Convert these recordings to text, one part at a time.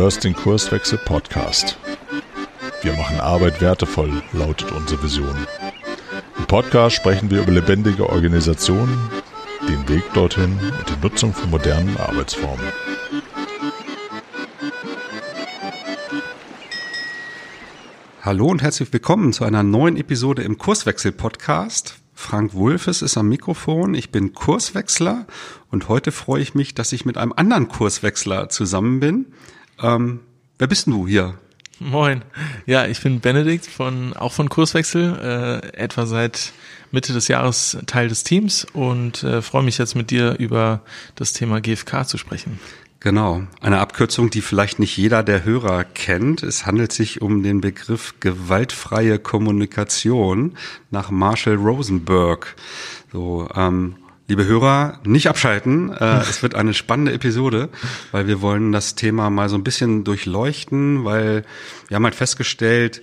hörst den Kurswechsel Podcast. Wir machen Arbeit wertevoll, lautet unsere Vision. Im Podcast sprechen wir über lebendige Organisationen, den Weg dorthin und die Nutzung von modernen Arbeitsformen. Hallo und herzlich willkommen zu einer neuen Episode im Kurswechsel Podcast. Frank Wulfes ist am Mikrofon. Ich bin Kurswechsler und heute freue ich mich, dass ich mit einem anderen Kurswechsler zusammen bin. Ähm, wer bist denn du hier? Moin. Ja, ich bin Benedikt von auch von Kurswechsel, äh, etwa seit Mitte des Jahres Teil des Teams und äh, freue mich jetzt mit dir über das Thema GFK zu sprechen. Genau, eine Abkürzung, die vielleicht nicht jeder der Hörer kennt. Es handelt sich um den Begriff gewaltfreie Kommunikation nach Marshall Rosenberg. So, ähm, liebe Hörer, nicht abschalten. Äh, es wird eine spannende Episode, weil wir wollen das Thema mal so ein bisschen durchleuchten, weil wir haben halt festgestellt,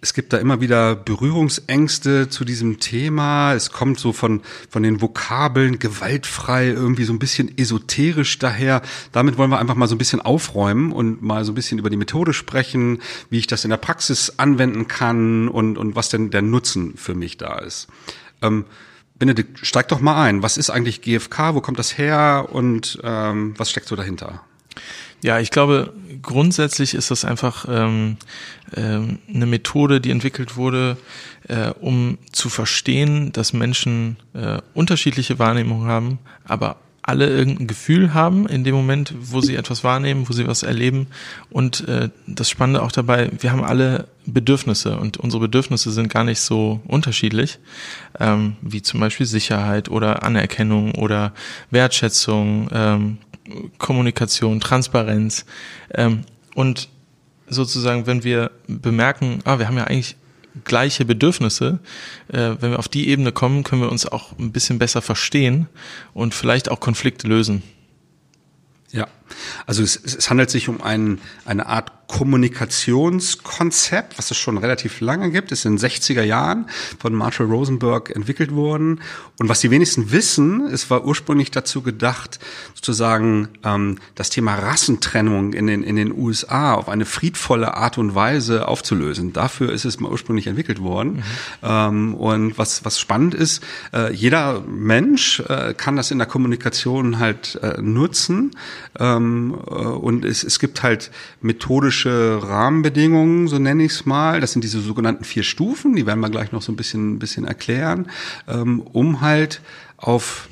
es gibt da immer wieder Berührungsängste zu diesem Thema. Es kommt so von, von den Vokabeln gewaltfrei, irgendwie so ein bisschen esoterisch daher. Damit wollen wir einfach mal so ein bisschen aufräumen und mal so ein bisschen über die Methode sprechen, wie ich das in der Praxis anwenden kann und, und was denn der Nutzen für mich da ist. Ähm, Benedikt, steig doch mal ein. Was ist eigentlich GFK? Wo kommt das her? Und ähm, was steckt so dahinter? Ja, ich glaube, grundsätzlich ist das einfach ähm, ähm, eine Methode, die entwickelt wurde, äh, um zu verstehen, dass Menschen äh, unterschiedliche Wahrnehmungen haben, aber alle irgendein Gefühl haben in dem Moment, wo sie etwas wahrnehmen, wo sie was erleben. Und äh, das Spannende auch dabei, wir haben alle Bedürfnisse und unsere Bedürfnisse sind gar nicht so unterschiedlich, ähm, wie zum Beispiel Sicherheit oder Anerkennung oder Wertschätzung, ähm, Kommunikation, Transparenz. Ähm, und sozusagen, wenn wir bemerken, ah, wir haben ja eigentlich gleiche Bedürfnisse, äh, wenn wir auf die Ebene kommen, können wir uns auch ein bisschen besser verstehen und vielleicht auch Konflikte lösen. Ja, also es, es handelt sich um ein, eine Art Kommunikationskonzept, was es schon relativ lange gibt, ist in den 60er Jahren von Marshall Rosenberg entwickelt worden. Und was die wenigsten wissen, es war ursprünglich dazu gedacht, sozusagen ähm, das Thema Rassentrennung in den, in den USA auf eine friedvolle Art und Weise aufzulösen. Dafür ist es mal ursprünglich entwickelt worden. Mhm. Ähm, und was, was spannend ist, äh, jeder Mensch äh, kann das in der Kommunikation halt äh, nutzen. Ähm, äh, und es, es gibt halt methodische Rahmenbedingungen, so nenne ich es mal. Das sind diese sogenannten vier Stufen, die werden wir gleich noch so ein bisschen, ein bisschen erklären, ähm, um halt auf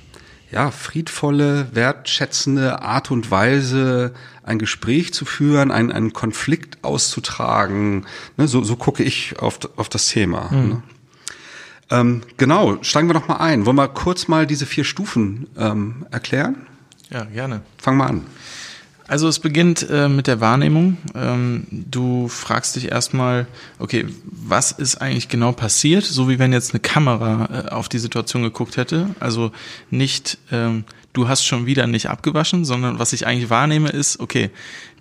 ja, friedvolle, wertschätzende Art und Weise ein Gespräch zu führen, einen, einen Konflikt auszutragen. Ne, so, so gucke ich auf, auf das Thema. Mhm. Ne? Ähm, genau, steigen wir doch mal ein. Wollen wir kurz mal diese vier Stufen ähm, erklären? Ja, gerne. Fang mal an. Also es beginnt äh, mit der Wahrnehmung. Ähm, du fragst dich erstmal, okay, was ist eigentlich genau passiert? So wie wenn jetzt eine Kamera äh, auf die Situation geguckt hätte. Also nicht, ähm, du hast schon wieder nicht abgewaschen, sondern was ich eigentlich wahrnehme ist, okay,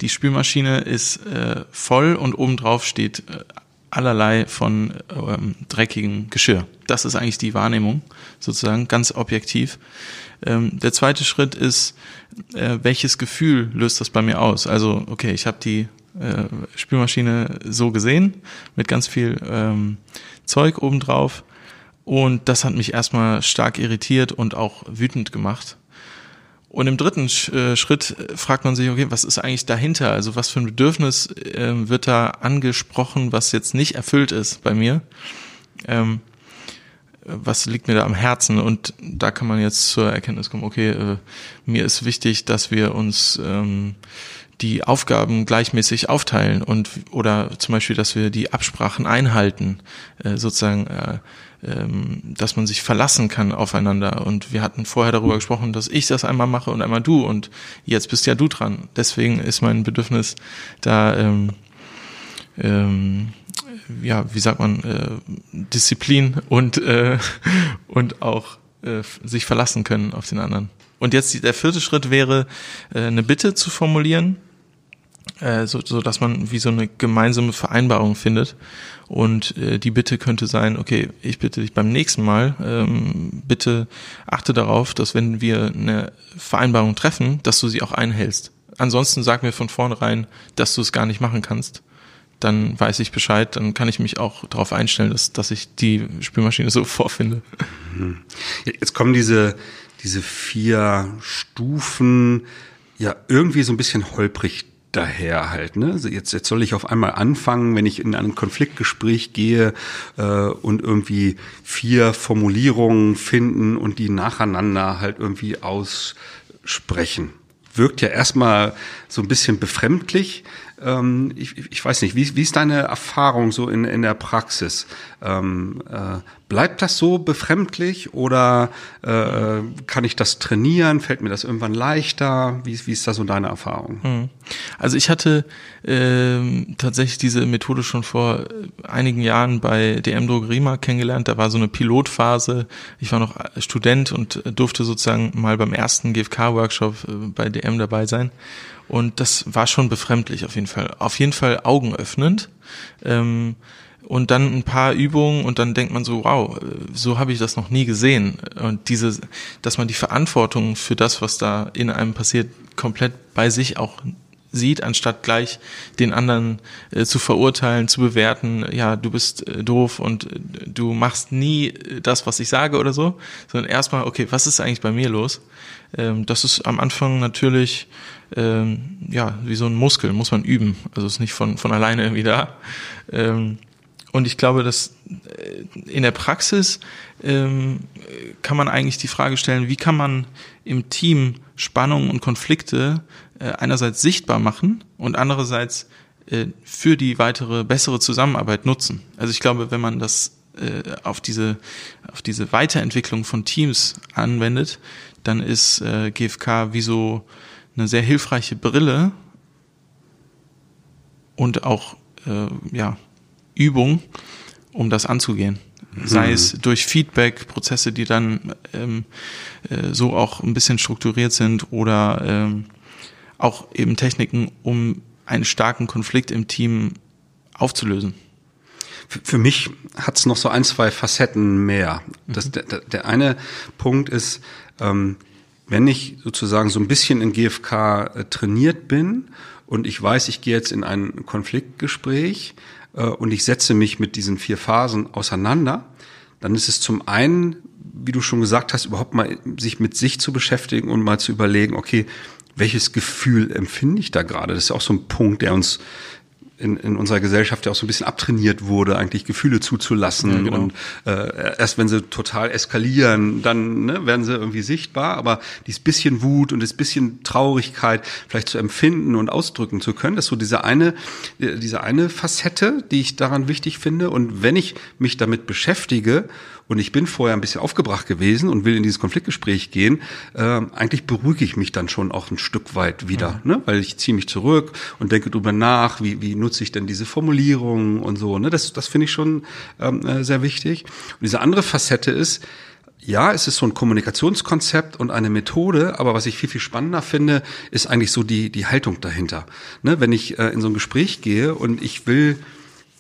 die Spülmaschine ist äh, voll und obendrauf steht äh, allerlei von ähm, dreckigem Geschirr. Das ist eigentlich die Wahrnehmung, sozusagen, ganz objektiv. Ähm, der zweite Schritt ist, äh, welches Gefühl löst das bei mir aus? Also, okay, ich habe die äh, Spülmaschine so gesehen, mit ganz viel ähm, Zeug obendrauf. Und das hat mich erstmal stark irritiert und auch wütend gemacht. Und im dritten äh, Schritt fragt man sich, okay, was ist eigentlich dahinter? Also was für ein Bedürfnis äh, wird da angesprochen, was jetzt nicht erfüllt ist bei mir? Ähm, was liegt mir da am Herzen? Und da kann man jetzt zur Erkenntnis kommen, okay, äh, mir ist wichtig, dass wir uns ähm, die Aufgaben gleichmäßig aufteilen und oder zum Beispiel, dass wir die Absprachen einhalten, äh, sozusagen, äh, ähm, dass man sich verlassen kann aufeinander. Und wir hatten vorher darüber gesprochen, dass ich das einmal mache und einmal du und jetzt bist ja du dran. Deswegen ist mein Bedürfnis da ähm, ähm, ja, wie sagt man, äh, Disziplin und, äh, und auch äh, sich verlassen können auf den anderen. Und jetzt der vierte Schritt wäre, äh, eine Bitte zu formulieren, äh, so, so dass man wie so eine gemeinsame Vereinbarung findet. Und äh, die Bitte könnte sein, okay, ich bitte dich beim nächsten Mal, ähm, bitte achte darauf, dass wenn wir eine Vereinbarung treffen, dass du sie auch einhältst. ansonsten sag mir von vornherein, dass du es gar nicht machen kannst. Dann weiß ich Bescheid, dann kann ich mich auch darauf einstellen, dass, dass ich die Spülmaschine so vorfinde. Jetzt kommen diese, diese vier Stufen ja irgendwie so ein bisschen holprig daher halt. Ne? Also jetzt, jetzt soll ich auf einmal anfangen, wenn ich in ein Konfliktgespräch gehe äh, und irgendwie vier Formulierungen finden und die nacheinander halt irgendwie aussprechen. Wirkt ja erstmal so ein bisschen befremdlich. Ähm, ich, ich weiß nicht, wie, wie ist deine Erfahrung so in, in der Praxis? Ähm, äh, bleibt das so befremdlich oder äh, kann ich das trainieren? Fällt mir das irgendwann leichter? Wie, wie ist da so deine Erfahrung? Hm. Also ich hatte äh, tatsächlich diese Methode schon vor äh, einigen Jahren bei DM Drogeriemarkt kennengelernt. Da war so eine Pilotphase. Ich war noch Student und durfte sozusagen mal beim ersten GFK-Workshop äh, bei DM dabei sein. Und das war schon befremdlich auf jeden Fall. Auf jeden Fall augenöffnend. Ähm, und dann ein paar Übungen und dann denkt man so, wow, so habe ich das noch nie gesehen. Und diese, dass man die Verantwortung für das, was da in einem passiert, komplett bei sich auch sieht, anstatt gleich den anderen äh, zu verurteilen, zu bewerten, ja, du bist äh, doof und äh, du machst nie das, was ich sage oder so, sondern erstmal, okay, was ist eigentlich bei mir los? Ähm, das ist am Anfang natürlich ähm, ja wie so ein Muskel, muss man üben. Also ist nicht von, von alleine irgendwie da. Ähm, und ich glaube, dass äh, in der Praxis ähm, kann man eigentlich die Frage stellen, wie kann man im Team Spannungen und Konflikte äh, einerseits sichtbar machen und andererseits äh, für die weitere bessere Zusammenarbeit nutzen. Also ich glaube, wenn man das äh, auf diese auf diese Weiterentwicklung von Teams anwendet, dann ist äh, GFK wie so eine sehr hilfreiche Brille und auch äh, ja, Übung, um das anzugehen. Sei mhm. es durch Feedback, Prozesse, die dann ähm, äh, so auch ein bisschen strukturiert sind oder ähm, auch eben Techniken, um einen starken Konflikt im Team aufzulösen. Für mich hat es noch so ein, zwei Facetten mehr. Das, mhm. der, der eine Punkt ist, ähm, wenn ich sozusagen so ein bisschen in GFK äh, trainiert bin und ich weiß, ich gehe jetzt in ein Konfliktgespräch äh, und ich setze mich mit diesen vier Phasen auseinander, dann ist es zum einen, wie du schon gesagt hast, überhaupt mal sich mit sich zu beschäftigen und mal zu überlegen, okay, welches Gefühl empfinde ich da gerade? Das ist auch so ein Punkt, der uns in, in unserer Gesellschaft ja auch so ein bisschen abtrainiert wurde, eigentlich Gefühle zuzulassen. Ja, genau. Und äh, erst wenn sie total eskalieren, dann ne, werden sie irgendwie sichtbar. Aber dieses bisschen Wut und das bisschen Traurigkeit vielleicht zu empfinden und ausdrücken zu können, das ist so diese eine, äh, diese eine Facette, die ich daran wichtig finde. Und wenn ich mich damit beschäftige, und ich bin vorher ein bisschen aufgebracht gewesen und will in dieses Konfliktgespräch gehen, äh, eigentlich beruhige ich mich dann schon auch ein Stück weit wieder, mhm. ne? weil ich ziehe mich zurück und denke drüber nach, wie, wie nutze ich denn diese Formulierungen und so. Ne? Das, das finde ich schon ähm, äh, sehr wichtig. Und diese andere Facette ist, ja, es ist so ein Kommunikationskonzept und eine Methode, aber was ich viel, viel spannender finde, ist eigentlich so die, die Haltung dahinter. Ne, wenn ich äh, in so ein Gespräch gehe und ich will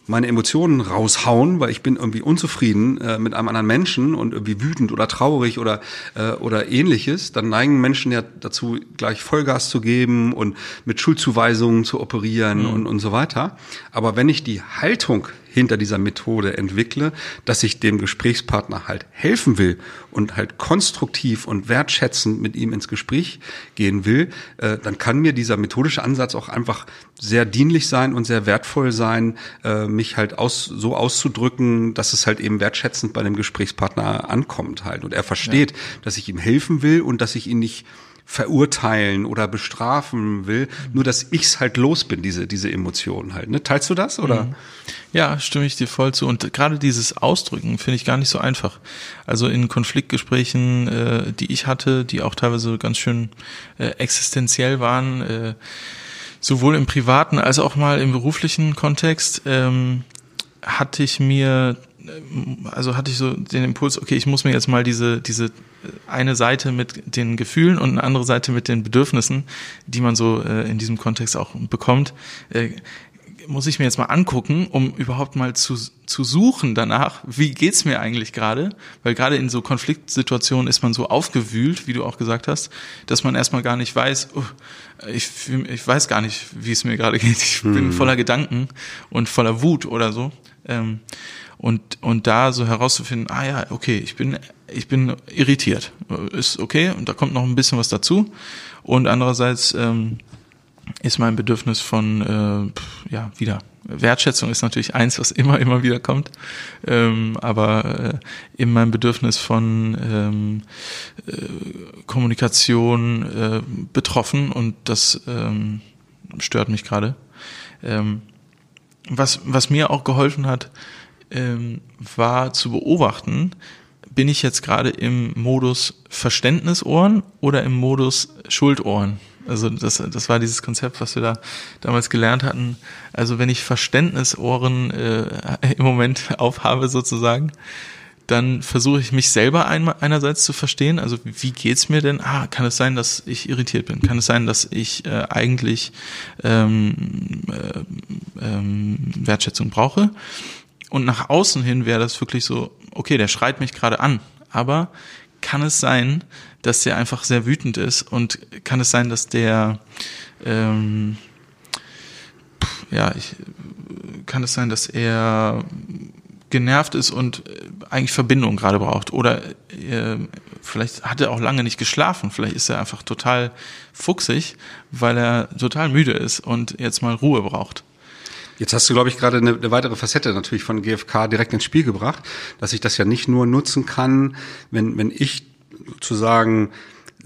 meine Emotionen raushauen, weil ich bin irgendwie unzufrieden äh, mit einem anderen Menschen und irgendwie wütend oder traurig oder äh, oder ähnliches, dann neigen Menschen ja dazu, gleich Vollgas zu geben und mit Schuldzuweisungen zu operieren mhm. und und so weiter. Aber wenn ich die Haltung hinter dieser Methode entwickle, dass ich dem Gesprächspartner halt helfen will und halt konstruktiv und wertschätzend mit ihm ins Gespräch gehen will, äh, dann kann mir dieser methodische Ansatz auch einfach sehr dienlich sein und sehr wertvoll sein, äh, mich halt aus, so auszudrücken, dass es halt eben wertschätzend bei dem Gesprächspartner ankommt halt und er versteht, ja. dass ich ihm helfen will und dass ich ihn nicht verurteilen oder bestrafen will, nur dass ich's halt los bin, diese, diese Emotionen halt. Ne? Teilst du das oder? Mhm. Ja, stimme ich dir voll zu. Und gerade dieses Ausdrücken finde ich gar nicht so einfach. Also in Konfliktgesprächen, äh, die ich hatte, die auch teilweise ganz schön äh, existenziell waren, äh, sowohl im privaten als auch mal im beruflichen Kontext, ähm, hatte ich mir also hatte ich so den Impuls, okay, ich muss mir jetzt mal diese, diese eine Seite mit den Gefühlen und eine andere Seite mit den Bedürfnissen, die man so äh, in diesem Kontext auch bekommt, äh, muss ich mir jetzt mal angucken, um überhaupt mal zu, zu suchen danach, wie geht's mir eigentlich gerade? Weil gerade in so Konfliktsituationen ist man so aufgewühlt, wie du auch gesagt hast, dass man erstmal gar nicht weiß, oh, ich, ich weiß gar nicht, wie es mir gerade geht. Ich bin hm. voller Gedanken und voller Wut oder so. Ähm, und, und da so herauszufinden, ah ja, okay, ich bin, ich bin irritiert. Ist okay, und da kommt noch ein bisschen was dazu. Und andererseits ähm, ist mein Bedürfnis von, äh, ja, wieder. Wertschätzung ist natürlich eins, was immer, immer wieder kommt. Ähm, aber äh, in meinem Bedürfnis von ähm, äh, Kommunikation äh, betroffen und das ähm, stört mich gerade. Ähm, was, was mir auch geholfen hat, ähm, war zu beobachten, bin ich jetzt gerade im Modus Verständnisohren oder im Modus Schuldohren? Also das, das war dieses Konzept, was wir da damals gelernt hatten. Also wenn ich Verständnisohren äh, im Moment aufhabe sozusagen, dann versuche ich mich selber ein, einerseits zu verstehen. Also wie geht's mir denn? Ah, kann es sein, dass ich irritiert bin? Kann es sein, dass ich äh, eigentlich ähm, äh, ähm, Wertschätzung brauche? Und nach außen hin wäre das wirklich so, okay, der schreit mich gerade an, aber kann es sein, dass der einfach sehr wütend ist und kann es sein, dass der ähm, ja, ich, kann es sein, dass er genervt ist und eigentlich Verbindung gerade braucht oder äh, vielleicht hat er auch lange nicht geschlafen, vielleicht ist er einfach total fuchsig, weil er total müde ist und jetzt mal Ruhe braucht. Jetzt hast du, glaube ich, gerade eine, eine, weitere Facette natürlich von GFK direkt ins Spiel gebracht, dass ich das ja nicht nur nutzen kann, wenn, wenn ich sozusagen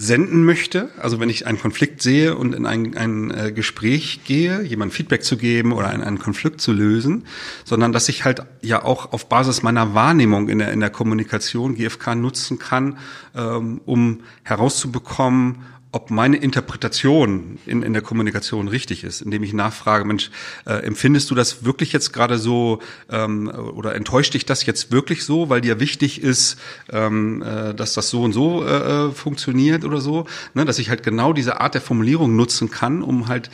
senden möchte, also wenn ich einen Konflikt sehe und in ein, ein äh, Gespräch gehe, jemand Feedback zu geben oder einen, einen Konflikt zu lösen, sondern dass ich halt ja auch auf Basis meiner Wahrnehmung in der, in der Kommunikation GFK nutzen kann, ähm, um herauszubekommen, ob meine Interpretation in, in der Kommunikation richtig ist, indem ich nachfrage, Mensch, äh, empfindest du das wirklich jetzt gerade so ähm, oder enttäuscht dich das jetzt wirklich so, weil dir wichtig ist, ähm, äh, dass das so und so äh, äh funktioniert oder so, ne, dass ich halt genau diese Art der Formulierung nutzen kann, um halt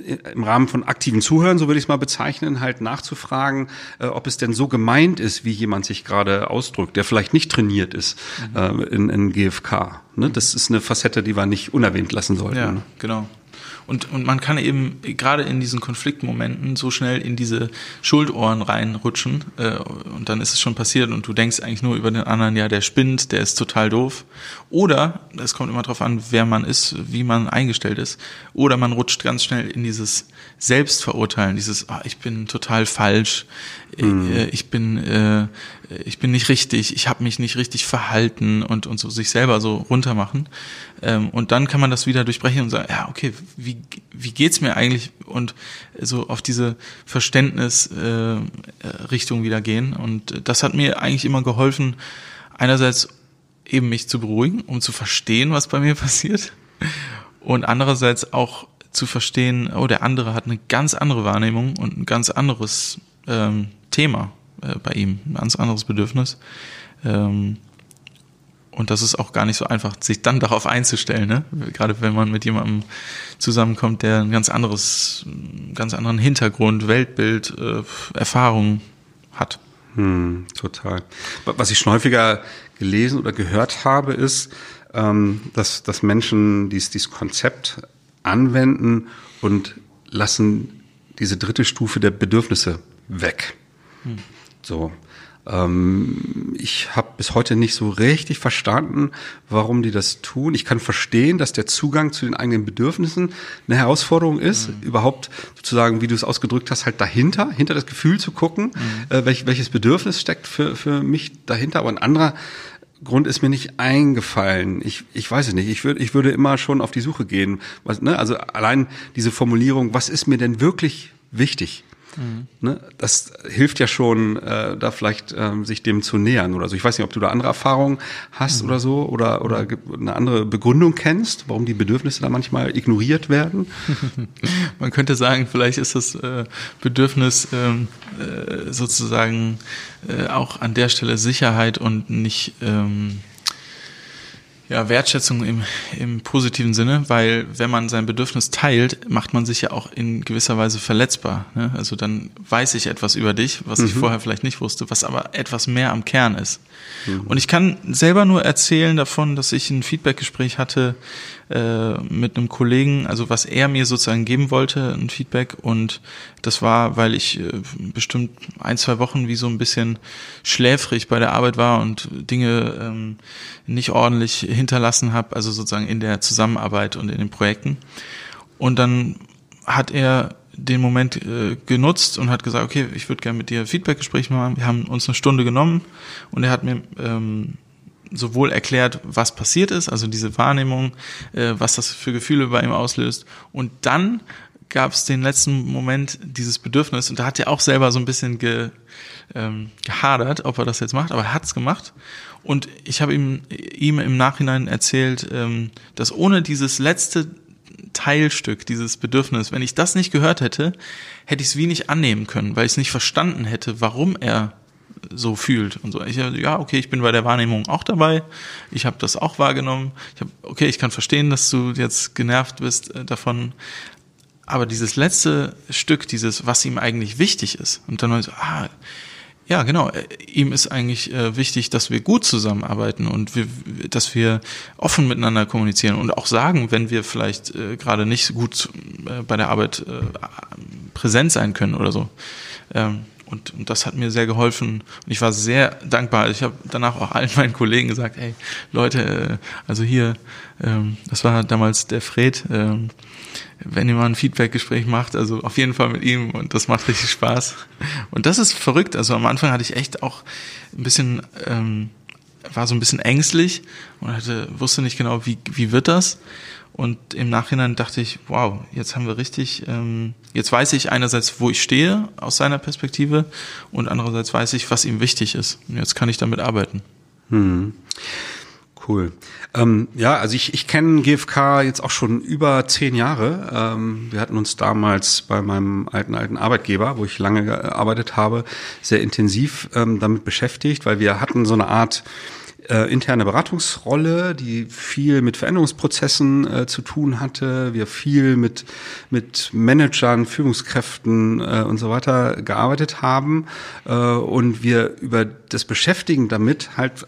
im Rahmen von aktiven Zuhören, so würde ich es mal bezeichnen, halt nachzufragen, äh, ob es denn so gemeint ist, wie jemand sich gerade ausdrückt, der vielleicht nicht trainiert ist mhm. äh, in, in GFK. Ne? Das ist eine Facette, die wir nicht unerwähnt lassen sollten. Ja, ne? genau. Und, und man kann eben gerade in diesen Konfliktmomenten so schnell in diese Schuldohren reinrutschen äh, und dann ist es schon passiert und du denkst eigentlich nur über den anderen, ja, der spinnt, der ist total doof. Oder, es kommt immer darauf an, wer man ist, wie man eingestellt ist. Oder man rutscht ganz schnell in dieses Selbstverurteilen, dieses, ah, ich bin total falsch, mhm. äh, ich bin äh, ich bin nicht richtig, ich habe mich nicht richtig verhalten und, und so sich selber so runtermachen. Ähm, und dann kann man das wieder durchbrechen und sagen, ja, okay, wie, wie geht's mir eigentlich? Und so auf diese Verständnisrichtung äh, wieder gehen. Und das hat mir eigentlich immer geholfen, einerseits eben mich zu beruhigen, um zu verstehen, was bei mir passiert. Und andererseits auch zu verstehen, oh, der andere hat eine ganz andere Wahrnehmung und ein ganz anderes ähm, Thema äh, bei ihm, ein ganz anderes Bedürfnis. Ähm, und das ist auch gar nicht so einfach, sich dann darauf einzustellen, ne? Gerade wenn man mit jemandem zusammenkommt, der ein ganz anderes, ganz anderen Hintergrund, Weltbild, äh, Erfahrung hat. Hm, total. Was ich schon häufiger gelesen oder gehört habe, ist, ähm, dass, dass Menschen dies, dieses Konzept anwenden und lassen diese dritte Stufe der Bedürfnisse weg. Hm. So. Ähm, ich habe bis heute nicht so richtig verstanden, warum die das tun. Ich kann verstehen, dass der Zugang zu den eigenen Bedürfnissen eine Herausforderung ist, mhm. überhaupt sozusagen, wie du es ausgedrückt hast, halt dahinter, hinter das Gefühl zu gucken, mhm. äh, welch, welches Bedürfnis steckt für, für mich dahinter. Aber ein anderer Grund ist mir nicht eingefallen. Ich, ich weiß es nicht. Ich würde, ich würde immer schon auf die Suche gehen. Was, ne? Also allein diese Formulierung, was ist mir denn wirklich wichtig? Mhm. Ne? Das hilft ja schon, äh, da vielleicht ähm, sich dem zu nähern oder so. Ich weiß nicht, ob du da andere Erfahrungen hast mhm. oder so oder, oder eine andere Begründung kennst, warum die Bedürfnisse da manchmal ignoriert werden. Man könnte sagen, vielleicht ist das äh, Bedürfnis ähm, äh, sozusagen äh, auch an der Stelle Sicherheit und nicht ähm, Ja, Wertschätzung im, im positiven Sinne, weil wenn man sein Bedürfnis teilt, macht man sich ja auch in gewisser Weise verletzbar. Ne? Also dann weiß ich etwas über dich, was mhm. ich vorher vielleicht nicht wusste, was aber etwas mehr am Kern ist. Mhm. Und ich kann selber nur erzählen davon, dass ich ein Feedbackgespräch hatte äh, mit einem Kollegen, also was er mir sozusagen geben wollte, ein Feedback. Und das war, weil ich äh, bestimmt ein, zwei Wochen wie so ein bisschen schläfrig bei der Arbeit war und Dinge ähm, nicht ordentlich hinterlassen habe, also sozusagen in der Zusammenarbeit und in den Projekten. Und dann hat er den Moment äh, genutzt und hat gesagt, okay, ich würde gerne mit dir Feedbackgespräch machen. Wir haben uns eine Stunde genommen und er hat mir ähm, sowohl erklärt, was passiert ist, also diese Wahrnehmung, äh, was das für Gefühle bei ihm auslöst. Und dann gab es den letzten Moment dieses Bedürfnis und da hat er auch selber so ein bisschen ge, ähm, gehadert, ob er das jetzt macht, aber er hat es gemacht. Und ich habe ihm, ihm im Nachhinein erzählt, ähm, dass ohne dieses letzte Teilstück, dieses Bedürfnis, wenn ich das nicht gehört hätte, hätte ich es wie nicht annehmen können, weil ich es nicht verstanden hätte, warum er so fühlt und so. Ich ja, okay, ich bin bei der Wahrnehmung auch dabei. Ich habe das auch wahrgenommen. Ich habe okay, ich kann verstehen, dass du jetzt genervt bist äh, davon. Aber dieses letzte Stück, dieses, was ihm eigentlich wichtig ist, und dann so, ah, ja, genau. Äh, ihm ist eigentlich äh, wichtig, dass wir gut zusammenarbeiten und wir, dass wir offen miteinander kommunizieren und auch sagen, wenn wir vielleicht äh, gerade nicht gut äh, bei der Arbeit äh, präsent sein können oder so. Ähm, und, und das hat mir sehr geholfen. Und ich war sehr dankbar. Ich habe danach auch allen meinen Kollegen gesagt, hey Leute, äh, also hier, ähm, das war damals der Fred, ähm, wenn ihr mal ein Feedback-Gespräch macht, also auf jeden Fall mit ihm und das macht richtig Spaß. Und das ist verrückt. Also am Anfang hatte ich echt auch ein bisschen, ähm, war so ein bisschen ängstlich und hatte, wusste nicht genau, wie, wie wird das. Und im Nachhinein dachte ich, wow, jetzt haben wir richtig, ähm, jetzt weiß ich einerseits, wo ich stehe aus seiner Perspektive und andererseits weiß ich, was ihm wichtig ist. Und jetzt kann ich damit arbeiten. Hm. Cool. Ähm, ja, also ich, ich kenne GFK jetzt auch schon über zehn Jahre. Ähm, wir hatten uns damals bei meinem alten, alten Arbeitgeber, wo ich lange gearbeitet habe, sehr intensiv ähm, damit beschäftigt, weil wir hatten so eine Art äh, interne Beratungsrolle, die viel mit Veränderungsprozessen äh, zu tun hatte. Wir viel mit, mit Managern, Führungskräften äh, und so weiter gearbeitet haben. Äh, und wir über das Beschäftigen damit halt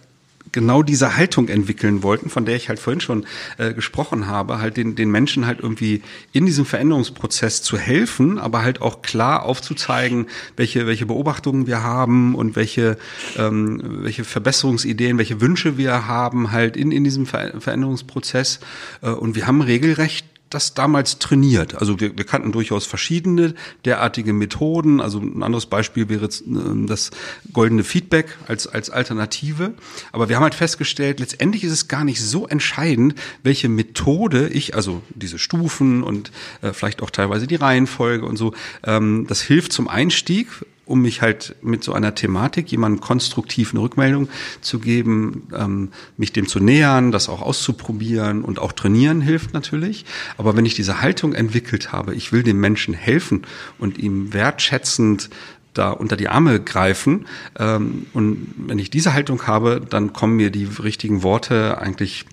genau diese Haltung entwickeln wollten, von der ich halt vorhin schon äh, gesprochen habe, halt den, den Menschen halt irgendwie in diesem Veränderungsprozess zu helfen, aber halt auch klar aufzuzeigen, welche, welche Beobachtungen wir haben und welche, ähm, welche Verbesserungsideen, welche Wünsche wir haben halt in, in diesem Ver Veränderungsprozess. Äh, und wir haben regelrecht das damals trainiert. Also wir, wir kannten durchaus verschiedene derartige Methoden. Also ein anderes Beispiel wäre ähm, das goldene Feedback als, als Alternative. Aber wir haben halt festgestellt, letztendlich ist es gar nicht so entscheidend, welche Methode ich, also diese Stufen und äh, vielleicht auch teilweise die Reihenfolge und so, ähm, das hilft zum Einstieg um mich halt mit so einer Thematik jemandem konstruktiv eine Rückmeldung zu geben, ähm, mich dem zu nähern, das auch auszuprobieren und auch trainieren hilft natürlich. Aber wenn ich diese Haltung entwickelt habe, ich will dem Menschen helfen und ihm wertschätzend da unter die Arme greifen. Ähm, und wenn ich diese Haltung habe, dann kommen mir die richtigen Worte eigentlich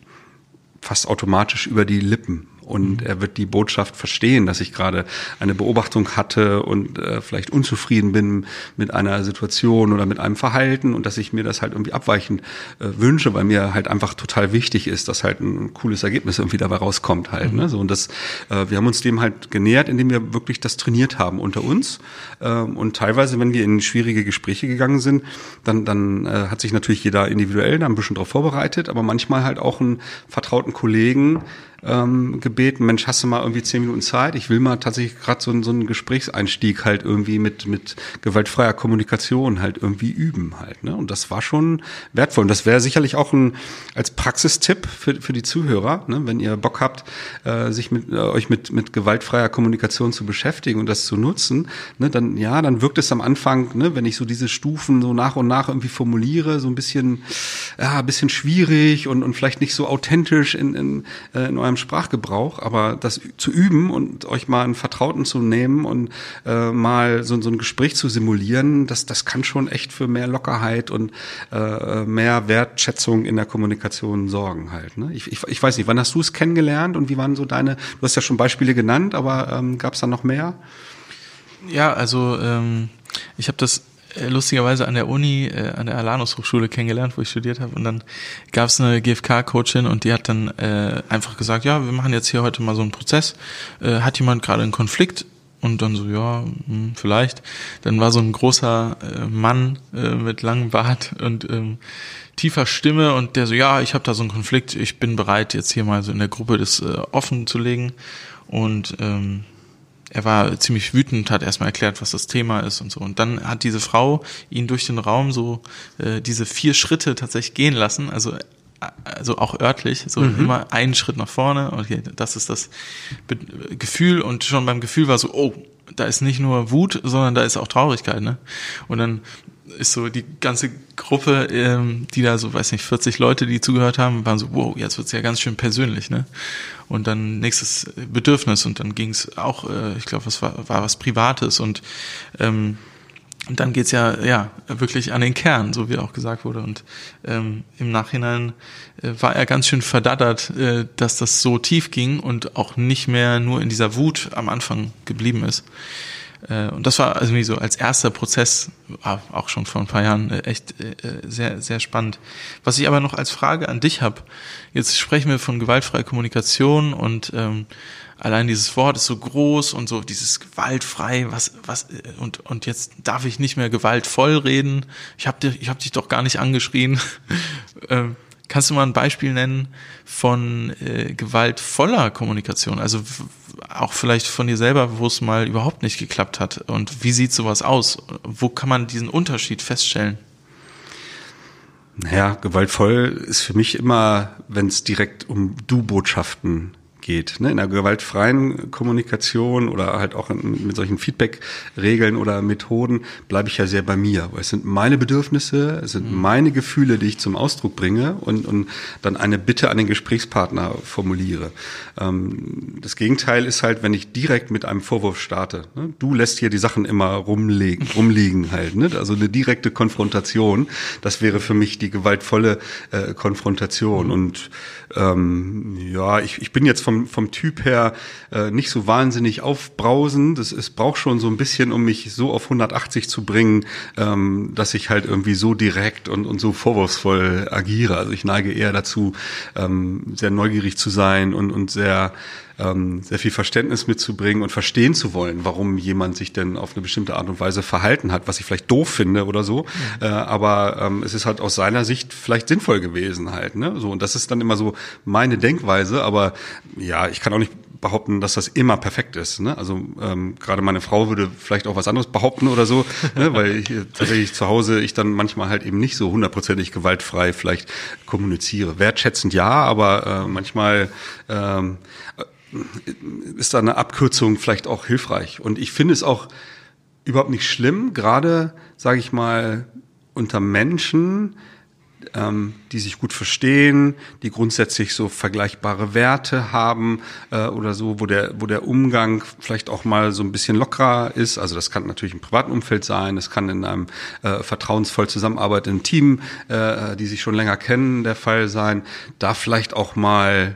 fast automatisch über die Lippen und er wird die Botschaft verstehen, dass ich gerade eine Beobachtung hatte und äh, vielleicht unzufrieden bin mit einer Situation oder mit einem Verhalten und dass ich mir das halt irgendwie abweichend äh, wünsche, weil mir halt einfach total wichtig ist, dass halt ein cooles Ergebnis irgendwie dabei rauskommt halt. Ne? So und das, äh, wir haben uns dem halt genähert, indem wir wirklich das trainiert haben unter uns ähm, und teilweise, wenn wir in schwierige Gespräche gegangen sind, dann dann äh, hat sich natürlich jeder individuell da ein bisschen drauf vorbereitet, aber manchmal halt auch einen vertrauten Kollegen ähm, gebeten, Mensch, hast du mal irgendwie zehn Minuten Zeit? Ich will mal tatsächlich gerade so, so einen Gesprächseinstieg halt irgendwie mit, mit gewaltfreier Kommunikation halt irgendwie üben halt. Ne? Und das war schon wertvoll. Und das wäre sicherlich auch ein als Praxistipp für, für die Zuhörer, ne? wenn ihr Bock habt, äh, sich mit äh, euch mit, mit gewaltfreier Kommunikation zu beschäftigen und das zu nutzen, ne? dann ja, dann wirkt es am Anfang, ne, wenn ich so diese Stufen so nach und nach irgendwie formuliere, so ein bisschen, ja, ein bisschen schwierig und, und vielleicht nicht so authentisch in, in, äh, in eurem Sprachgebrauch, aber das zu üben und euch mal einen Vertrauten zu nehmen und äh, mal so, so ein Gespräch zu simulieren, das, das kann schon echt für mehr Lockerheit und äh, mehr Wertschätzung in der Kommunikation sorgen halt. Ne? Ich, ich, ich weiß nicht, wann hast du es kennengelernt und wie waren so deine, du hast ja schon Beispiele genannt, aber ähm, gab es da noch mehr? Ja, also ähm, ich habe das lustigerweise an der Uni, äh, an der Alanus Hochschule kennengelernt, wo ich studiert habe. Und dann gab es eine GFK-Coachin und die hat dann äh, einfach gesagt, ja, wir machen jetzt hier heute mal so einen Prozess. Äh, hat jemand gerade einen Konflikt? Und dann so, ja, hm, vielleicht. Dann war so ein großer äh, Mann äh, mit langem Bart und ähm, tiefer Stimme und der so, ja, ich habe da so einen Konflikt, ich bin bereit, jetzt hier mal so in der Gruppe das äh, offen zu legen. Und ähm, er war ziemlich wütend, hat erstmal erklärt, was das Thema ist und so. Und dann hat diese Frau ihn durch den Raum so äh, diese vier Schritte tatsächlich gehen lassen, also also auch örtlich, so mhm. immer einen Schritt nach vorne. Okay, das ist das Be Gefühl und schon beim Gefühl war so, oh, da ist nicht nur Wut, sondern da ist auch Traurigkeit, ne? Und dann ist so die ganze Gruppe, ähm, die da so, weiß nicht, 40 Leute, die zugehört haben, waren so, wow, jetzt wird's ja ganz schön persönlich, ne? Und dann nächstes Bedürfnis und dann ging's auch, äh, ich glaube, es war, war was Privates und ähm, und dann geht's ja, ja wirklich an den Kern, so wie auch gesagt wurde. Und ähm, im Nachhinein äh, war er ganz schön verdattert, äh, dass das so tief ging und auch nicht mehr nur in dieser Wut am Anfang geblieben ist. Äh, und das war also so als erster Prozess, auch schon vor ein paar Jahren, äh, echt äh, sehr, sehr spannend. Was ich aber noch als Frage an dich habe, jetzt sprechen wir von gewaltfreier Kommunikation und ähm, allein dieses Wort ist so groß und so dieses gewaltfrei, was, was, und, und jetzt darf ich nicht mehr gewaltvoll reden. Ich habe dich, ich hab dich doch gar nicht angeschrien. Kannst du mal ein Beispiel nennen von äh, gewaltvoller Kommunikation? Also auch vielleicht von dir selber, wo es mal überhaupt nicht geklappt hat. Und wie sieht sowas aus? Wo kann man diesen Unterschied feststellen? Naja, gewaltvoll ist für mich immer, wenn es direkt um Du-Botschaften geht. Ne? In der gewaltfreien Kommunikation oder halt auch mit solchen Feedback-Regeln oder Methoden bleibe ich ja sehr bei mir. Weil es sind meine Bedürfnisse, es sind mhm. meine Gefühle, die ich zum Ausdruck bringe und, und dann eine Bitte an den Gesprächspartner formuliere. Ähm, das Gegenteil ist halt, wenn ich direkt mit einem Vorwurf starte. Ne? Du lässt hier die Sachen immer rumlegen, rumliegen halt. Ne? Also eine direkte Konfrontation, das wäre für mich die gewaltvolle äh, Konfrontation. Mhm. Und ähm, ja, ich, ich bin jetzt vom vom, Typ her äh, nicht so wahnsinnig aufbrausend. Es, es braucht schon so ein bisschen, um mich so auf 180 zu bringen, ähm, dass ich halt irgendwie so direkt und, und so vorwurfsvoll agiere. Also ich neige eher dazu, ähm, sehr neugierig zu sein und, und sehr ähm, sehr viel Verständnis mitzubringen und verstehen zu wollen, warum jemand sich denn auf eine bestimmte Art und Weise verhalten hat, was ich vielleicht doof finde oder so. Mhm. Äh, aber ähm, es ist halt aus seiner Sicht vielleicht sinnvoll gewesen halt. Ne? So und das ist dann immer so meine Denkweise. Aber ja, ich kann auch nicht behaupten, dass das immer perfekt ist. Ne? Also ähm, gerade meine Frau würde vielleicht auch was anderes behaupten oder so, ne? weil ich, tatsächlich zu Hause ich dann manchmal halt eben nicht so hundertprozentig gewaltfrei vielleicht kommuniziere. Wertschätzend ja, aber äh, manchmal ähm, ist da eine Abkürzung vielleicht auch hilfreich. Und ich finde es auch überhaupt nicht schlimm, gerade, sage ich mal, unter Menschen, ähm, die sich gut verstehen, die grundsätzlich so vergleichbare Werte haben äh, oder so, wo der, wo der Umgang vielleicht auch mal so ein bisschen lockerer ist. Also das kann natürlich im privaten Umfeld sein, es kann in einem äh, vertrauensvoll zusammenarbeitenden Team, äh, die sich schon länger kennen, der Fall sein. Da vielleicht auch mal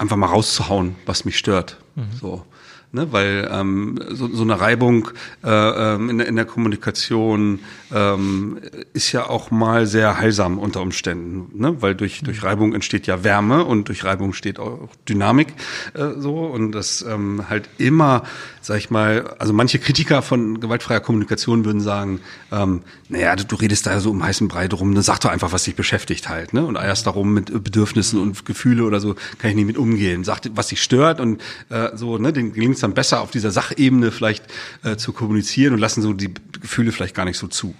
einfach mal rauszuhauen, was mich stört. Mhm. So. Ne, weil ähm, so, so eine Reibung äh, ähm, in, der, in der Kommunikation ähm, ist ja auch mal sehr heilsam unter Umständen, ne? weil durch, durch Reibung entsteht ja Wärme und durch Reibung steht auch Dynamik äh, so und das ähm, halt immer, sag ich mal, also manche Kritiker von gewaltfreier Kommunikation würden sagen, ähm, naja, du, du redest da so um heißen Brei drum, dann sag doch einfach, was dich beschäftigt halt, ne? Und erst darum mit Bedürfnissen und Gefühle oder so kann ich nicht mit umgehen. Sag, was dich stört und äh, so, ne, den gelingt dann besser auf dieser Sachebene vielleicht äh, zu kommunizieren und lassen so die Gefühle vielleicht gar nicht so zu.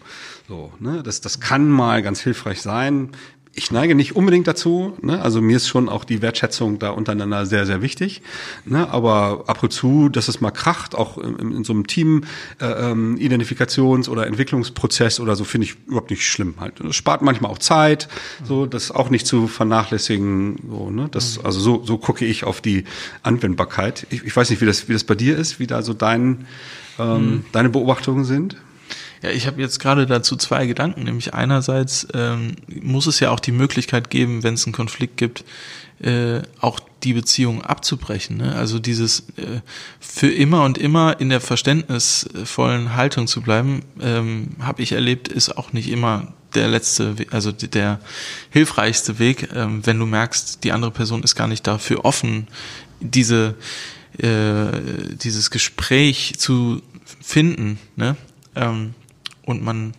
So, ne? das, das kann mal ganz hilfreich sein. Ich neige nicht unbedingt dazu. Ne? Also mir ist schon auch die Wertschätzung da untereinander sehr, sehr wichtig. Ne? Aber ab und zu, dass es mal kracht, auch in, in so einem Team äh, ähm, oder Entwicklungsprozess oder so, finde ich überhaupt nicht schlimm. Halt. Das spart manchmal auch Zeit, so das auch nicht zu vernachlässigen. So, ne? das, also so, so gucke ich auf die Anwendbarkeit. Ich, ich weiß nicht, wie das, wie das bei dir ist, wie da so dein, ähm, hm. deine Beobachtungen sind. Ja, ich habe jetzt gerade dazu zwei Gedanken. Nämlich einerseits ähm, muss es ja auch die Möglichkeit geben, wenn es einen Konflikt gibt, äh, auch die Beziehung abzubrechen. Ne? Also dieses äh, für immer und immer in der verständnisvollen Haltung zu bleiben, ähm, habe ich erlebt, ist auch nicht immer der letzte, also der hilfreichste Weg, ähm, wenn du merkst, die andere Person ist gar nicht dafür offen, diese äh, dieses Gespräch zu finden. Ne? Ähm, und man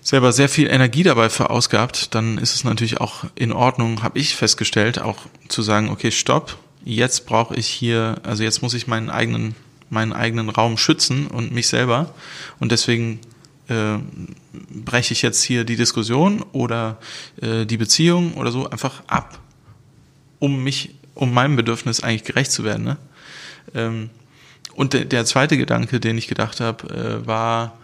selber sehr viel Energie dabei verausgabt, dann ist es natürlich auch in Ordnung, habe ich festgestellt, auch zu sagen, okay, stopp, jetzt brauche ich hier, also jetzt muss ich meinen eigenen, meinen eigenen Raum schützen und mich selber. Und deswegen äh, breche ich jetzt hier die Diskussion oder äh, die Beziehung oder so einfach ab, um mich, um meinem Bedürfnis eigentlich gerecht zu werden. Ne? Ähm, und der, der zweite Gedanke, den ich gedacht habe, äh, war,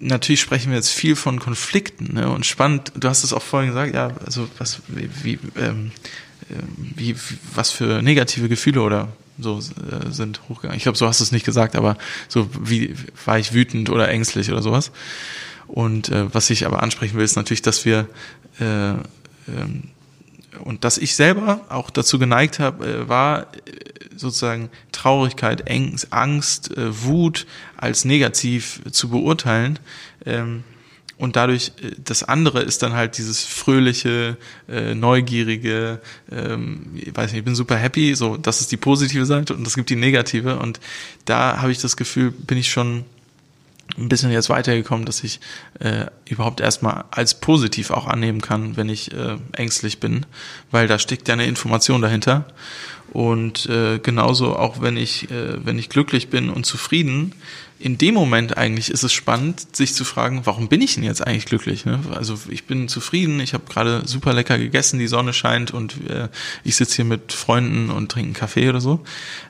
natürlich sprechen wir jetzt viel von Konflikten ne? und spannend. Du hast es auch vorhin gesagt, ja, also was wie, ähm, äh, wie was für negative Gefühle oder so äh, sind hochgegangen. Ich glaube, so hast du es nicht gesagt, aber so wie war ich wütend oder ängstlich oder sowas. Und äh, was ich aber ansprechen will, ist natürlich, dass wir äh, ähm, und dass ich selber auch dazu geneigt habe, äh, war äh, sozusagen Traurigkeit, Angst, äh, Wut als negativ zu beurteilen. Ähm, und dadurch, das andere ist dann halt dieses fröhliche, neugierige, ähm, ich weiß nicht, ich bin super happy, so, das ist die positive Seite und es gibt die negative. Und da habe ich das Gefühl, bin ich schon ein bisschen jetzt weitergekommen, dass ich äh, überhaupt erstmal als positiv auch annehmen kann, wenn ich äh, ängstlich bin, weil da steckt ja eine Information dahinter. Und äh, genauso auch wenn ich, äh, wenn ich glücklich bin und zufrieden, in dem Moment eigentlich ist es spannend, sich zu fragen, warum bin ich denn jetzt eigentlich glücklich? Ne? Also ich bin zufrieden, ich habe gerade super lecker gegessen, die Sonne scheint und äh, ich sitze hier mit Freunden und trinke einen Kaffee oder so.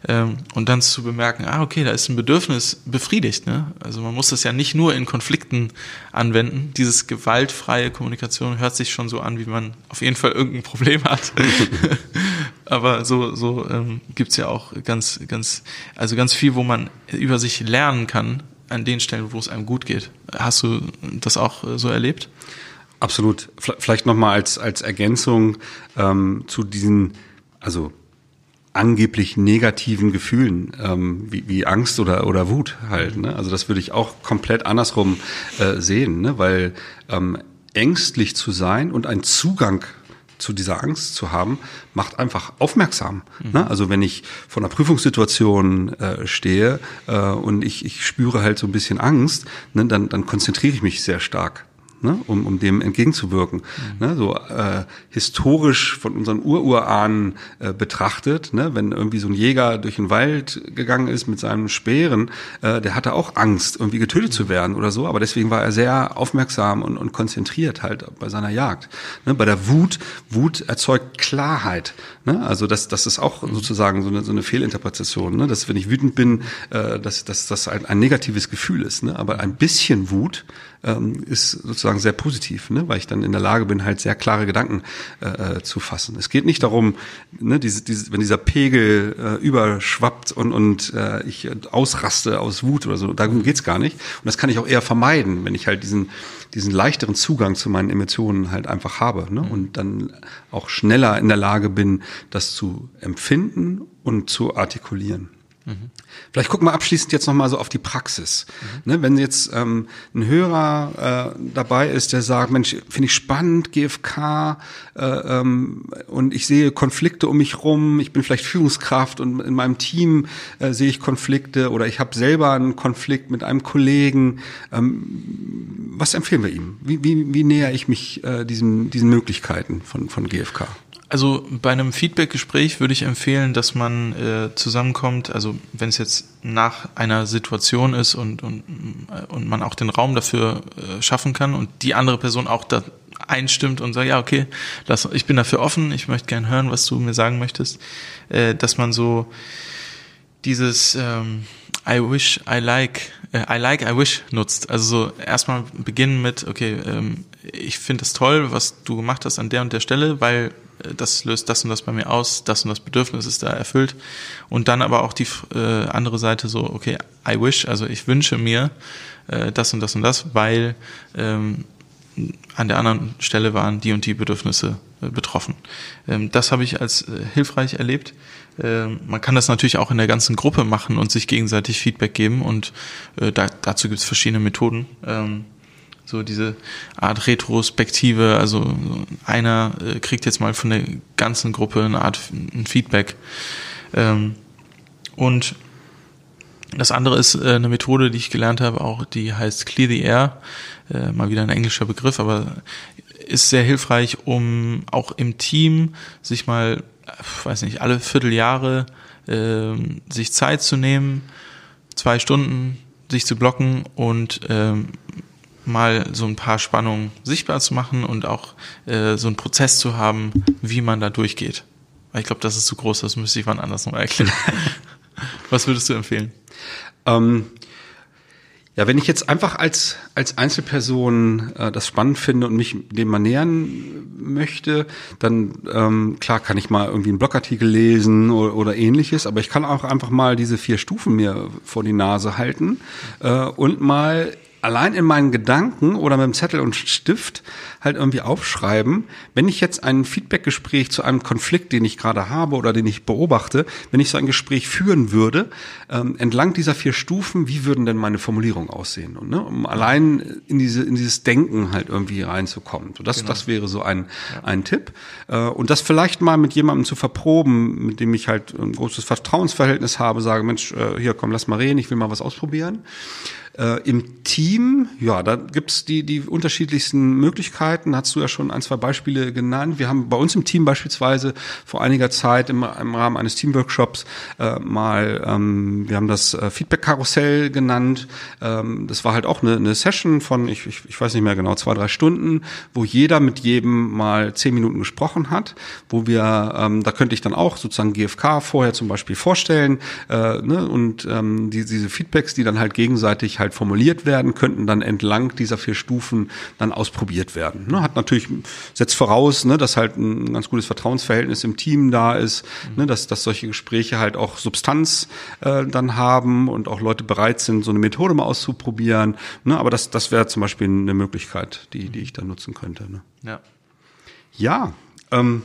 Ähm, und dann zu bemerken, ah, okay, da ist ein Bedürfnis befriedigt. Ne? Also man muss das ja nicht nur in Konflikten anwenden. Dieses gewaltfreie Kommunikation hört sich schon so an, wie man auf jeden Fall irgendein Problem hat. Aber so, so ähm, gibt ja auch ganz, ganz, also ganz viel, wo man über sich lernen kann an den Stellen, wo es einem gut geht. Hast du das auch äh, so erlebt? Absolut. Vielleicht nochmal als, als Ergänzung ähm, zu diesen, also angeblich negativen Gefühlen, ähm, wie, wie Angst oder, oder Wut halt. Ne? Also das würde ich auch komplett andersrum äh, sehen, ne? weil ähm, ängstlich zu sein und ein Zugang zu dieser Angst zu haben, macht einfach aufmerksam. Mhm. Ne? Also wenn ich vor einer Prüfungssituation äh, stehe äh, und ich, ich spüre halt so ein bisschen Angst, ne, dann, dann konzentriere ich mich sehr stark ne, um, um dem entgegenzuwirken. Mhm. Ne, so äh, historisch von unseren Ururahnen äh, betrachtet, ne, wenn irgendwie so ein Jäger durch den Wald gegangen ist mit seinem Speeren, äh, der hatte auch Angst, irgendwie getötet zu werden oder so, aber deswegen war er sehr aufmerksam und, und konzentriert halt bei seiner Jagd. Ne, bei der Wut, Wut erzeugt Klarheit. Ne? Also das, das ist auch sozusagen so eine, so eine Fehlinterpretation, ne? dass wenn ich wütend bin, äh, dass, dass das ein, ein negatives Gefühl ist. Ne? Aber ein bisschen Wut ähm, ist sozusagen sehr positiv, ne? weil ich dann in der Lage bin, halt sehr klare Gedanken äh, äh, zu fassen. Es geht nicht darum, ne, diese, diese, wenn dieser Pegel äh, überschwappt und, und äh, ich ausraste aus Wut oder so, darum geht's gar nicht. Und das kann ich auch eher vermeiden, wenn ich halt diesen, diesen leichteren Zugang zu meinen Emotionen halt einfach habe ne? und dann auch schneller in der Lage bin, das zu empfinden und zu artikulieren. Mhm. Vielleicht gucken wir abschließend jetzt nochmal so auf die Praxis. Mhm. Ne, wenn jetzt ähm, ein Hörer äh, dabei ist, der sagt, Mensch, finde ich spannend, GFK, äh, ähm, und ich sehe Konflikte um mich rum, ich bin vielleicht Führungskraft und in meinem Team äh, sehe ich Konflikte oder ich habe selber einen Konflikt mit einem Kollegen. Ähm, was empfehlen wir ihm? Wie, wie, wie näher ich mich äh, diesen, diesen Möglichkeiten von, von GFK? Also bei einem Feedback-Gespräch würde ich empfehlen, dass man äh, zusammenkommt, also wenn es jetzt nach einer Situation ist und, und, und man auch den Raum dafür äh, schaffen kann und die andere Person auch da einstimmt und sagt, ja, okay, lass, ich bin dafür offen, ich möchte gern hören, was du mir sagen möchtest, äh, dass man so dieses ähm, I wish, I like, äh, I like, I wish nutzt. Also so erstmal beginnen mit, okay, ähm, ich finde es toll, was du gemacht hast an der und der Stelle, weil äh, das löst das und das bei mir aus, das und das Bedürfnis ist da erfüllt. Und dann aber auch die äh, andere Seite so, okay, I wish, also ich wünsche mir äh, das und das und das, weil ähm, an der anderen Stelle waren die und die Bedürfnisse äh, betroffen. Ähm, das habe ich als äh, hilfreich erlebt. Ähm, man kann das natürlich auch in der ganzen Gruppe machen und sich gegenseitig Feedback geben und äh, da, dazu gibt es verschiedene Methoden. Ähm, so diese Art Retrospektive, also einer äh, kriegt jetzt mal von der ganzen Gruppe eine Art ein Feedback. Ähm, und das andere ist äh, eine Methode, die ich gelernt habe, auch die heißt Clear the Air. Äh, mal wieder ein englischer Begriff, aber ist sehr hilfreich, um auch im Team sich mal, weiß nicht, alle Vierteljahre äh, sich Zeit zu nehmen, zwei Stunden sich zu blocken und ähm, mal so ein paar Spannungen sichtbar zu machen und auch äh, so einen Prozess zu haben, wie man da durchgeht. Weil ich glaube, das ist zu groß, das müsste ich wann anders noch erklären. Was würdest du empfehlen? Ähm, ja, wenn ich jetzt einfach als, als Einzelperson äh, das spannend finde und mich dem mal nähern möchte, dann ähm, klar kann ich mal irgendwie einen Blogartikel lesen oder, oder ähnliches, aber ich kann auch einfach mal diese vier Stufen mir vor die Nase halten äh, und mal allein in meinen Gedanken oder mit dem Zettel und Stift halt irgendwie aufschreiben, wenn ich jetzt ein Feedbackgespräch zu einem Konflikt, den ich gerade habe oder den ich beobachte, wenn ich so ein Gespräch führen würde, ähm, entlang dieser vier Stufen, wie würden denn meine Formulierungen aussehen? Und, ne, um allein in diese in dieses Denken halt irgendwie reinzukommen. So, das genau. das wäre so ein ja. ein Tipp äh, und das vielleicht mal mit jemandem zu verproben, mit dem ich halt ein großes Vertrauensverhältnis habe, sage Mensch, äh, hier komm, lass mal reden, ich will mal was ausprobieren. Äh, Im Team, ja, da gibt's die, die unterschiedlichsten Möglichkeiten. Hast du ja schon ein, zwei Beispiele genannt. Wir haben bei uns im Team beispielsweise vor einiger Zeit im, im Rahmen eines Teamworkshops äh, mal, ähm, wir haben das äh, Feedback-Karussell genannt. Ähm, das war halt auch eine, eine Session von, ich, ich, ich weiß nicht mehr genau, zwei, drei Stunden, wo jeder mit jedem mal zehn Minuten gesprochen hat, wo wir, ähm, da könnte ich dann auch sozusagen GFK vorher zum Beispiel vorstellen äh, ne, und ähm, die, diese Feedbacks, die dann halt gegenseitig halt formuliert werden, könnten dann entlang dieser vier Stufen dann ausprobiert werden. Ne, hat natürlich, setzt voraus, ne, dass halt ein ganz gutes Vertrauensverhältnis im Team da ist, mhm. ne, dass, dass solche Gespräche halt auch Substanz äh, dann haben und auch Leute bereit sind, so eine Methode mal auszuprobieren. Ne, aber das, das wäre zum Beispiel eine Möglichkeit, die, die ich dann nutzen könnte. Ne. Ja. Ja, ähm,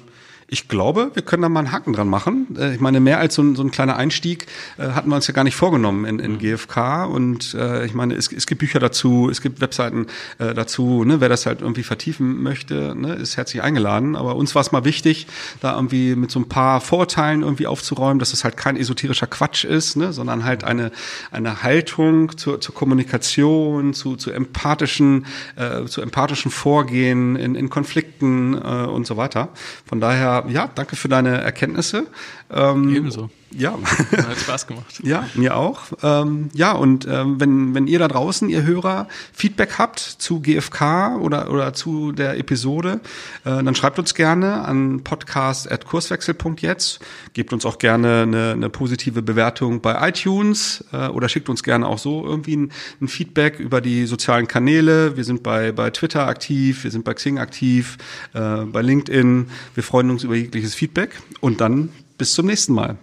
ich glaube, wir können da mal einen Haken dran machen. Äh, ich meine, mehr als so ein, so ein kleiner Einstieg äh, hatten wir uns ja gar nicht vorgenommen in, in mhm. GFK. Und äh, ich meine, es, es gibt Bücher dazu, es gibt Webseiten äh, dazu. Ne? Wer das halt irgendwie vertiefen möchte, ne, ist herzlich eingeladen. Aber uns war es mal wichtig, da irgendwie mit so ein paar Vorurteilen irgendwie aufzuräumen, dass es halt kein esoterischer Quatsch ist, ne? sondern halt eine, eine Haltung zur, zur Kommunikation, zu, zu empathischen, äh, zu empathischen Vorgehen in, in Konflikten äh, und so weiter. Von daher ja, danke für deine Erkenntnisse. Ähm, Ebenso. Ja. Hat Spaß gemacht. ja, mir auch. Ähm, ja, und ähm, wenn, wenn ihr da draußen, ihr Hörer, Feedback habt zu GFK oder, oder zu der Episode, äh, dann schreibt uns gerne an podcast.kurswechsel.jetzt. Gebt uns auch gerne eine, eine positive Bewertung bei iTunes äh, oder schickt uns gerne auch so irgendwie ein, ein Feedback über die sozialen Kanäle. Wir sind bei, bei Twitter aktiv, wir sind bei Xing aktiv, äh, bei LinkedIn. Wir freuen uns über jegliches Feedback und dann bis zum nächsten Mal.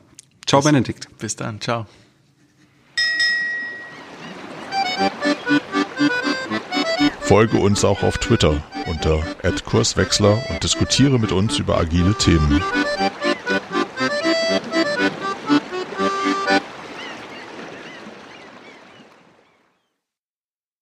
Ciao, bis, Benedikt. Bis dann. Ciao. Folge uns auch auf Twitter unter @kurswechsler und diskutiere mit uns über agile Themen.